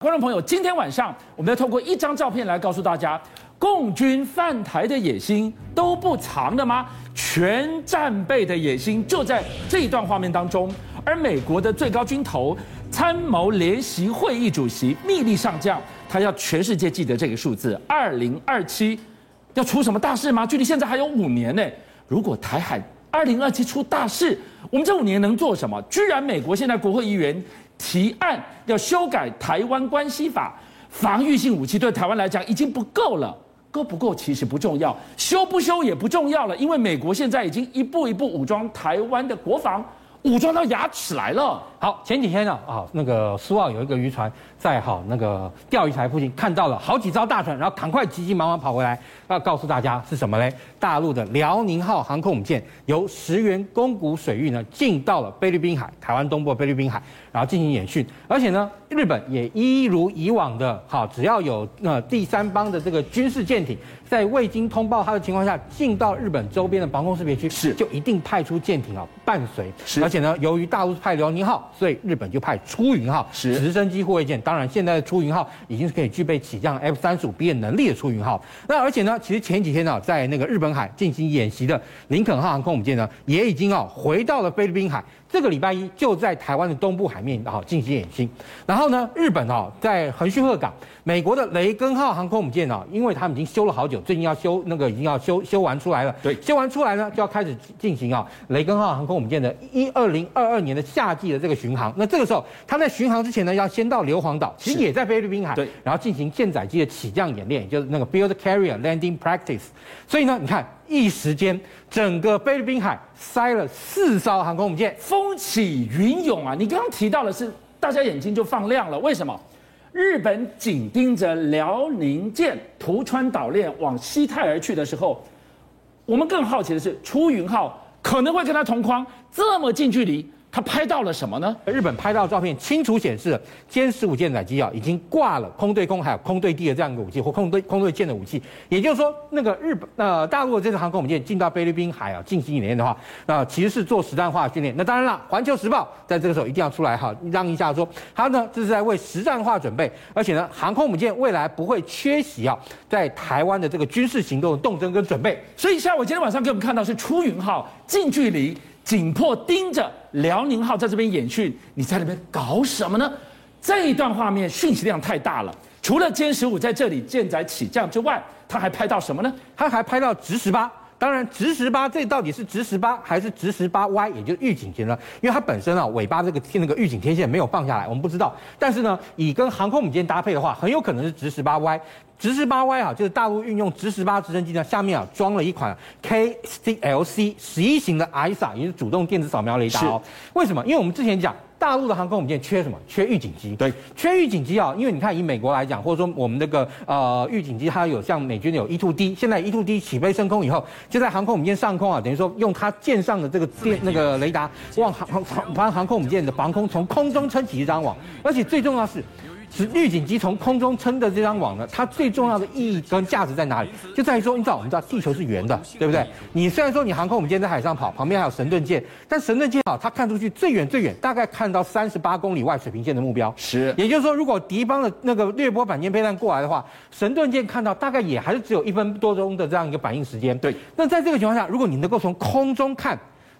观众朋友，今天晚上我们要透过一张照片来告诉大家，共军犯台的野心都不藏的吗？全战备的野心就在这一段画面当中。而美国的最高军头、参谋联席会议主席密利上将，他要全世界记得这个数字：二零二七要出什么大事吗？距离现在还有五年呢。如果台海二零二七出大事，我们这五年能做什么？居然美国现在国会议员。提案要修改台湾关系法，防御性武器对台湾来讲已经不够了，够不够其实不重要，修不修也不重要了，因为美国现在已经一步一步武装台湾的国防，武装到牙齿来了。好，前几天呢，啊，那个苏澳有一个渔船在好那个钓鱼台附近看到了好几艘大船，然后赶快急急忙忙跑回来，要告诉大家是什么嘞？大陆的辽宁号航空母舰由石原宫古水域呢进到了菲律宾海，台湾东部菲律宾海，然后进行演训，而且呢，日本也一如以往的，好，只要有呃第三方的这个军事舰艇在未经通报它的情况下进到日本周边的防空识别区，是就一定派出舰艇啊伴随，是而且呢，由于大陆派辽宁号。所以日本就派出云号直升机护卫舰，当然现在的出云号已经是可以具备起降 F 三十五 B 的能力的出云号。那而且呢，其实前几天呢，在那个日本海进行演习的林肯号航空母舰呢，也已经啊回到了菲律宾海。这个礼拜一就在台湾的东部海面啊进行演习，然后呢，日本啊在横须贺港，美国的雷根号航空母舰啊，因为他们已经修了好久，最近要修那个已经要修修完出来了，对，修完出来呢就要开始进行啊雷根号航空母舰的一二零二二年的夏季的这个巡航。那这个时候，他在巡航之前呢，要先到硫磺岛，其实也在菲律宾海，对，然后进行舰载机的起降演练，就是那个 Build Carrier Landing Practice。所以呢，你看。一时间，整个菲律宾海塞了四艘航空母舰，风起云涌啊！你刚刚提到的是，大家眼睛就放亮了。为什么？日本紧盯着辽宁舰图川岛链往西太而去的时候，我们更好奇的是，出云号可能会跟它同框，这么近距离。他拍到了什么呢？日本拍到照片清楚显示歼十五舰载机啊，已经挂了空对空还有空对地的这样一个武器或空对空对舰的武器。也就是说，那个日本呃大陆的这支航空母舰进到菲律宾海啊进行演练的话，那其实是做实战化训练。那当然了，环球时报在这个时候一定要出来哈，让一下说，他呢这是在为实战化准备，而且呢航空母舰未来不会缺席啊，在台湾的这个军事行动的动真跟准备。所以像我今天晚上给我们看到是出云号近距离。紧迫盯着辽宁号在这边演训，你在那边搞什么呢？这一段画面讯息量太大了。除了歼十五在这里舰载起降之外，他还拍到什么呢？他还拍到直十八。当然，直十八这到底是直十八还是直十八 Y，也就是预警线呢？因为它本身啊尾巴这个那个预警天线没有放下来，我们不知道。但是呢，以跟航空母舰搭配的话，很有可能是直十八 Y。直十八 Y 啊，就是大陆运用直十八直升机呢，下面啊装了一款 KCLC 十一型的 ISA，也就是主动电子扫描雷达哦。为什么？因为我们之前讲。大陆的航空母舰缺什么？缺预警机。对，缺预警机啊！因为你看，以美国来讲，或者说我们那个呃预警机，它有像美军有 E-2D，现在 E-2D 起飞升空以后，就在航空母舰上空啊，等于说用它舰上的这个电那个雷达，往航航航航空母舰的防空从空中撑起一张网，而且最重要的是。是预警机从空中撑的这张网呢，它最重要的意义跟价值在哪里？就在于说，你知道我们知道地球是圆的，对不对？你虽然说你航空母舰在海上跑，旁边还有神盾舰，但神盾舰啊，它看出去最远最远，大概看到三十八公里外水平线的目标。是，也就是说，如果敌方的那个掠波反舰飞弹过来的话，神盾舰看到大概也还是只有一分多钟的这样一个反应时间。对，那在这个情况下，如果你能够从空中看。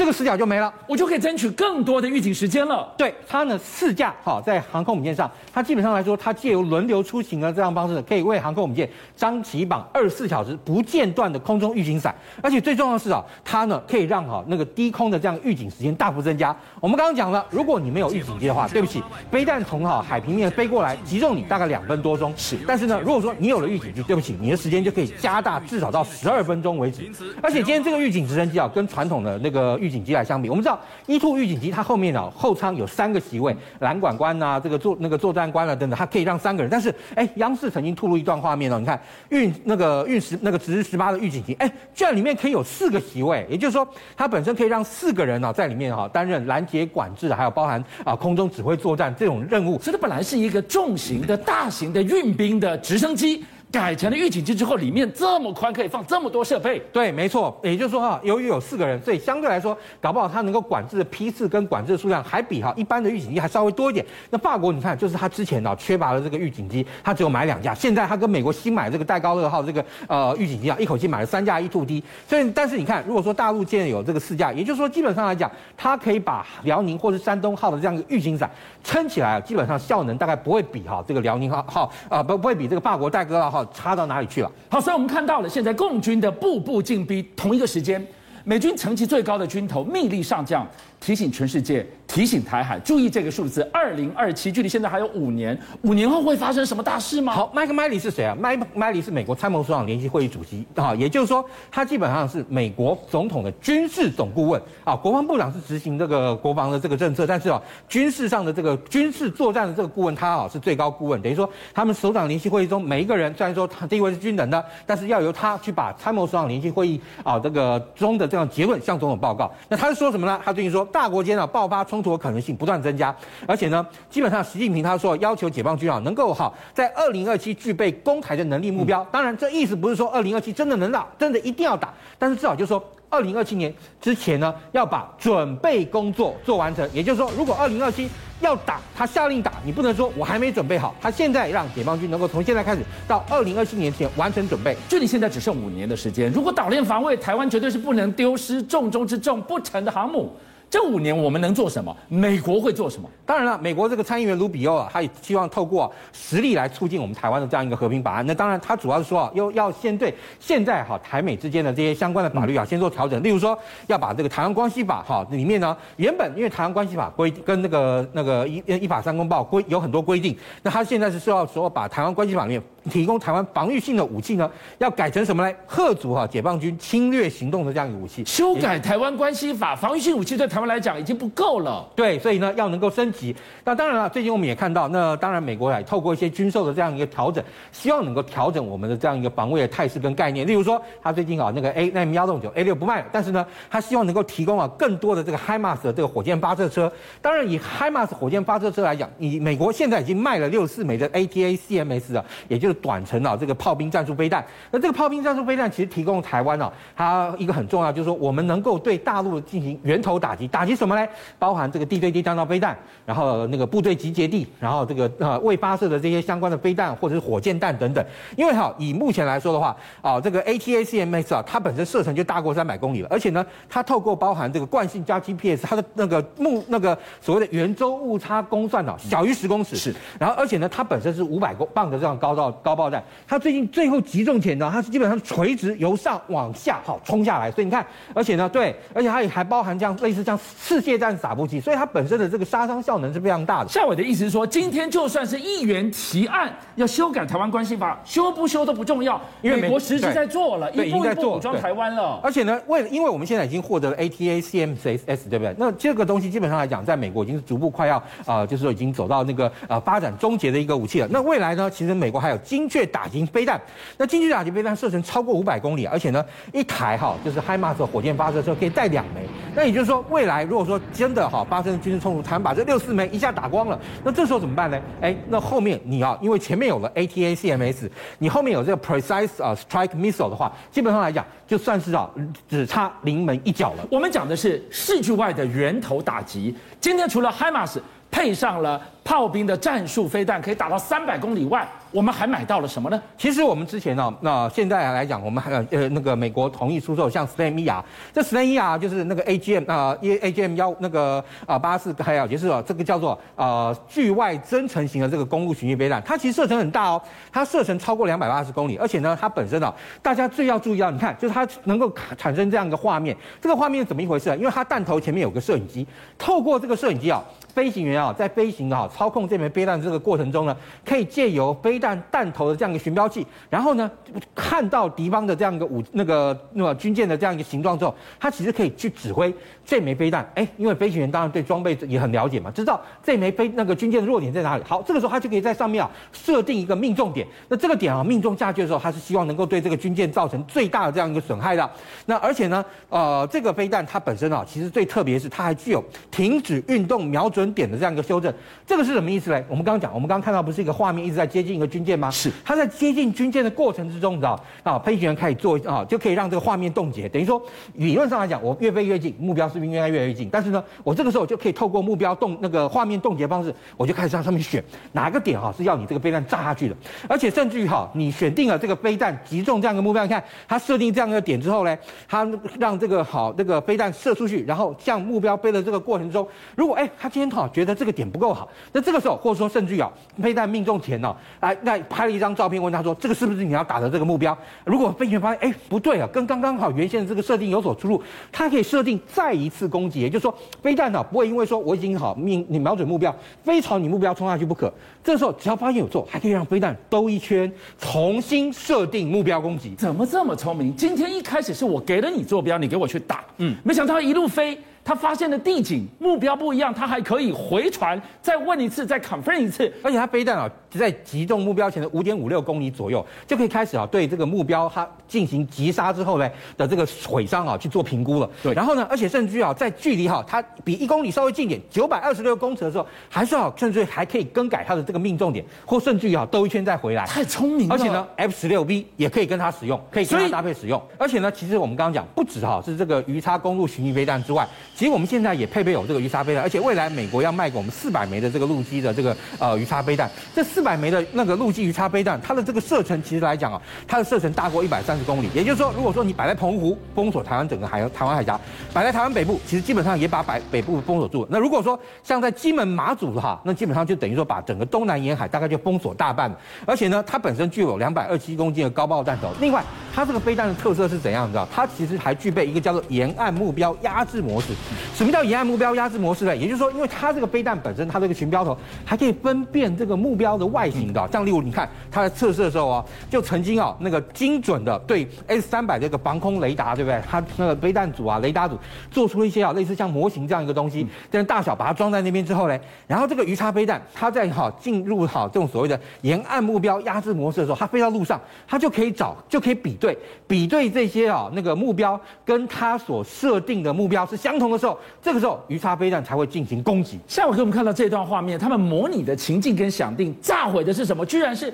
这个死角就没了，我就可以争取更多的预警时间了。对，它呢四架好在航空母舰上，它基本上来说，它借由轮流出行的这样方式，可以为航空母舰张起绑二十四小时不间断的空中预警伞。而且最重要的是啊，它呢可以让哈那个低空的这样预警时间大幅增加。我们刚刚讲了，如果你没有预警机的话，对不起，飞弹从好海平面飞过来击中你大概两分多钟。是，但是呢，如果说你有了预警机，对不起，你的时间就可以加大至少到十二分钟为止。而且今天这个预警直升机啊，跟传统的那个预警机来相比，我们知道 E2 预警机它后面啊后舱有三个席位，拦管官呐、啊，这个作那个作战官啊等等，它可以让三个人。但是哎，央视曾经吐露一段画面哦，你看运那个运十那个直十八的预警机，哎，居然里面可以有四个席位，也就是说它本身可以让四个人啊在里面哈担任拦截管制，还有包含啊空中指挥作战这种任务。所以它本来是一个重型的大型的运兵的直升机。改成了预警机之后，里面这么宽，可以放这么多设备。对，没错。也就是说哈，由于有四个人，所以相对来说，搞不好它能够管制的批次跟管制的数量还比哈一般的预警机还稍微多一点。那法国你看，就是他之前呢缺乏了这个预警机，他只有买两架，现在他跟美国新买这个戴高乐号这个呃预警机啊，一口气买了三架 E2D。所以，但是你看，如果说大陆建有这个四架，也就是说基本上来讲，它可以把辽宁或者山东号的这样一个预警伞撑起来，基本上效能大概不会比哈这个辽宁号号啊不不会比这个法国戴高乐号差到哪里去了。好，所以我们看到了现在共军的步步进逼，同一个时间，美军层级最高的军头密令上将。提醒全世界，提醒台海，注意这个数字，二零二七，距离现在还有五年，五年后会发生什么大事吗？好，麦克麦里是谁啊？麦麦里是美国参谋首长联席会议主席啊，也就是说，他基本上是美国总统的军事总顾问啊。国防部长是执行这个国防的这个政策，但是啊，军事上的这个军事作战的这个顾问，他啊是最高顾问，等于说他们首长联席会议中每一个人，虽然说他地位是均等的，但是要由他去把参谋首长联席会议啊这个中的这样结论向总统报告。那他是说什么呢？他最近说。大国间啊爆发冲突的可能性不断增加，而且呢，基本上习近平他说要求解放军啊能够哈在二零二七具备攻台的能力目标。当然，这意思不是说二零二七真的能打，真的一定要打，但是至少就是说二零二七年之前呢要把准备工作做完成。也就是说，如果二零二七要打，他下令打，你不能说我还没准备好。他现在让解放军能够从现在开始到二零二七年前完成准备，距离现在只剩五年的时间。如果岛链防卫，台湾绝对是不能丢失重中之重不成的航母。这五年我们能做什么？美国会做什么？当然了，美国这个参议员卢比欧啊，他也希望透过实力来促进我们台湾的这样一个和平法案。那当然，他主要是说啊，又要先对现在哈台美之间的这些相关的法律啊，先做调整。例如说，要把这个台湾关系法哈里面呢，原本因为台湾关系法规跟那个那个一一法三公报规有很多规定，那他现在是说要说把台湾关系法里面提供台湾防御性的武器呢，要改成什么呢？吓阻哈解放军侵略行动的这样一个武器。修改台湾关系法，防御性武器对台湾来讲已经不够了。对，所以呢要能够升级。那当然了，最近我们也看到，那当然美国也透过一些军售的这样一个调整，希望能够调整我们的这样一个防卫的态势跟概念。例如说，他最近啊那个 A M 幺洞九 A 六不卖了，但是呢，他希望能够提供啊更多的这个 HIMARS 的这个火箭发射车。当然，以 HIMARS 火箭发射车来讲，以美国现在已经卖了六十四枚的 ATACMS 啊，也就是短程啊这个炮兵战术飞弹。那这个炮兵战术飞弹其实提供台湾啊，它一个很重要就是说，我们能够对大陆进行源头打击，打击什么呢？包含这个地对地弹道飞弹，然后那个部队集结地，然后这个呃未发射的这些相关的飞弹或者是火箭弹等等。因为哈，以目前来说的话，啊这个 ATACMS 啊，它本身射程就大过三百公里了，而且呢，它透过包含这个惯性加 GPS，它的那个目那个所谓的圆周误差公算啊，小于十公尺。是。然后而且呢，它本身是五百公磅的这样高到高爆弹，它最近最后集中前呢，它是基本上垂直由上往下好冲下来，所以你看，而且呢，对，而且它也还包含这样类似像次械战撒布机，所以它本身的这个杀伤效能是非常大的。夏伟的意思是说，今天就算是议员提案要修改台湾关系法，修不修都不重要，因为美国实际在做了，一步一步武装台湾了。而且呢，为因为我们现在已经获得了 ATACMS，对不对？那这个东西基本上来讲，在美国已经是逐步快要啊、呃，就是说已经走到那个呃发展终结的一个武器了。那未来呢，其实美国还有精确打击飞弹，那精确打击飞弹射程超过五百公里，而且呢，一台哈就是 HIMARS 火箭发射车可以带两枚。那也就是说，未来如果说真的哈发生军事冲突，台湾把这六四枚一下打光了，那这时候怎么办呢？哎，那后面你要因为前面有了 ATACMS，你后面有这个 Precise 啊 Strike Missile 的话，基本上来讲就算是啊只差临门一脚了。我们讲的是视距外的源头打击。今天除了 HIMARS 配上了炮兵的战术飞弹，可以打到三百公里外。我们还买到了什么呢？其实我们之前呢，那现在来讲，我们还呃那个美国同意出售像 SLAM-E-R，这 SLAM-E-R 就是那个 AGM 啊，AGM 幺那个啊八四还有就是这个叫做呃距外增程型的这个公路巡弋飞弹，它其实射程很大哦，它射程超过两百八十公里，而且呢，它本身啊，大家最要注意到，你看就是它能够产生这样一个画面，这个画面怎么一回事？因为它弹头前面有个摄影机，透过这个摄影机啊，飞行员啊在飞行啊操控这枚飞弹这个过程中呢，可以借由飞弹弹头的这样一个寻标器，然后呢，看到敌方的这样一个武那个那个军舰的这样一个形状之后，他其实可以去指挥这枚飞弹。哎，因为飞行员当然对装备也很了解嘛，知道这枚飞那个军舰的弱点在哪里。好，这个时候他就可以在上面啊设定一个命中点。那这个点啊命中下去的时候，他是希望能够对这个军舰造成最大的这样一个损害的。那而且呢，呃，这个飞弹它本身啊，其实最特别是它还具有停止运动瞄准点的这样一个修正。这个个是什么意思嘞？我们刚刚讲，我们刚刚看到不是一个画面一直在接近一个军舰吗？是。它在接近军舰的过程之中，你知道啊，飞行员开始做啊，就可以让这个画面冻结。等于说，理论上来讲，我越飞越近，目标是不是应该越来越近？但是呢，我这个时候就可以透过目标冻那个画面冻结方式，我就开始在上面选哪个点哈是要你这个飞弹炸下去的。而且甚至于哈，你选定了这个飞弹击中这样一个目标，你看它设定这样一个点之后呢，它让这个好这个飞弹射出去，然后向目标飞的这个过程中，如果哎，他今天好觉得这个点不够好，那这个时候或者说甚至于啊，飞弹命中前呢，来那拍了一张照片，问他说这个是不是你要打的这个目标？如果飞行员发现哎不对啊，跟刚刚好原先的这个设定有所出入，他可以设定再一次攻击，也就是说飞弹呢不会因为说我已经好命你瞄准目标，非朝你目标冲下去不可。这时候只要发现有错，还可以让飞弹兜一圈，重新设定目标攻击。怎么这么聪明？今天一开始是我给了你坐标，你给我去打，嗯，没想到一路飞。他发现了地景目标不一样，他还可以回传，再问一次，再 confirm 一次，而且他飞弹啊，在击中目标前的五点五六公里左右，就可以开始啊，对这个目标它进行击杀之后呢的这个毁伤啊去做评估了。对，然后呢，而且甚至于啊，在距离哈它比一公里稍微近点，九百二十六公尺的时候，还是啊，甚至于还可以更改它的这个命中点，或甚至于啊兜一圈再回来。太聪明了。而且呢，F 十六 V 也可以跟它使用，可以跟它搭配使用。而且呢，其实我们刚刚讲，不止哈是这个鱼叉公路巡弋飞弹之外。其实我们现在也配备有这个鱼叉飞弹，而且未来美国要卖给我们四百枚的这个陆基的这个呃鱼叉飞弹。这四四百枚的那个陆基鱼叉飞弹，它的这个射程其实来讲啊，它的射程大过一百三十公里。也就是说，如果说你摆在澎湖封锁台湾整个海台湾海峡，摆在台湾北部，其实基本上也把北北部封锁住了。那如果说像在金门马祖的话，那基本上就等于说把整个东南沿海大概就封锁大半。而且呢，它本身具有两百二七公斤的高爆弹头。另外，它这个飞弹的特色是怎样？你知道？它其实还具备一个叫做沿岸目标压制模式。什么叫沿岸目标压制模式呢？也就是说，因为它这个飞弹本身，它这个巡标头还可以分辨这个目标的外形的。像例如，你看它在测试的时候啊，就曾经啊那个精准的对 S 三百这个防空雷达，对不对？它那个飞弹组啊，雷达组做出一些啊类似像模型这样一个东西，但是大小把它装在那边之后呢，然后这个鱼叉飞弹它在哈进入好这种所谓的沿岸目标压制模式的时候，它飞到路上，它就可以找就可以比对比对这些啊那个目标跟它所设定的目标是相同的时候。这个时候，鱼叉飞弹才会进行攻击。下午给我们看到这段画面，他们模拟的情境跟想定炸毁的是什么？居然是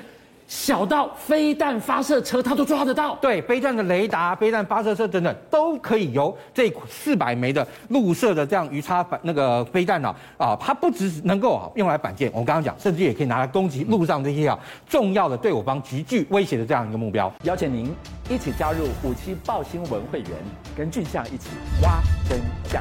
小到飞弹发射车，它都抓得到。对，飞弹的雷达、飞弹发射车等等，都可以由这四百枚的陆射的这样鱼叉反那个飞弹呢啊，它不只是能够用来反舰，我们刚刚讲，甚至也可以拿来攻击陆上这些啊重要的对我方极具威胁的这样一个目标。邀请您一起加入五七报新闻会员，跟俊相一起挖真相。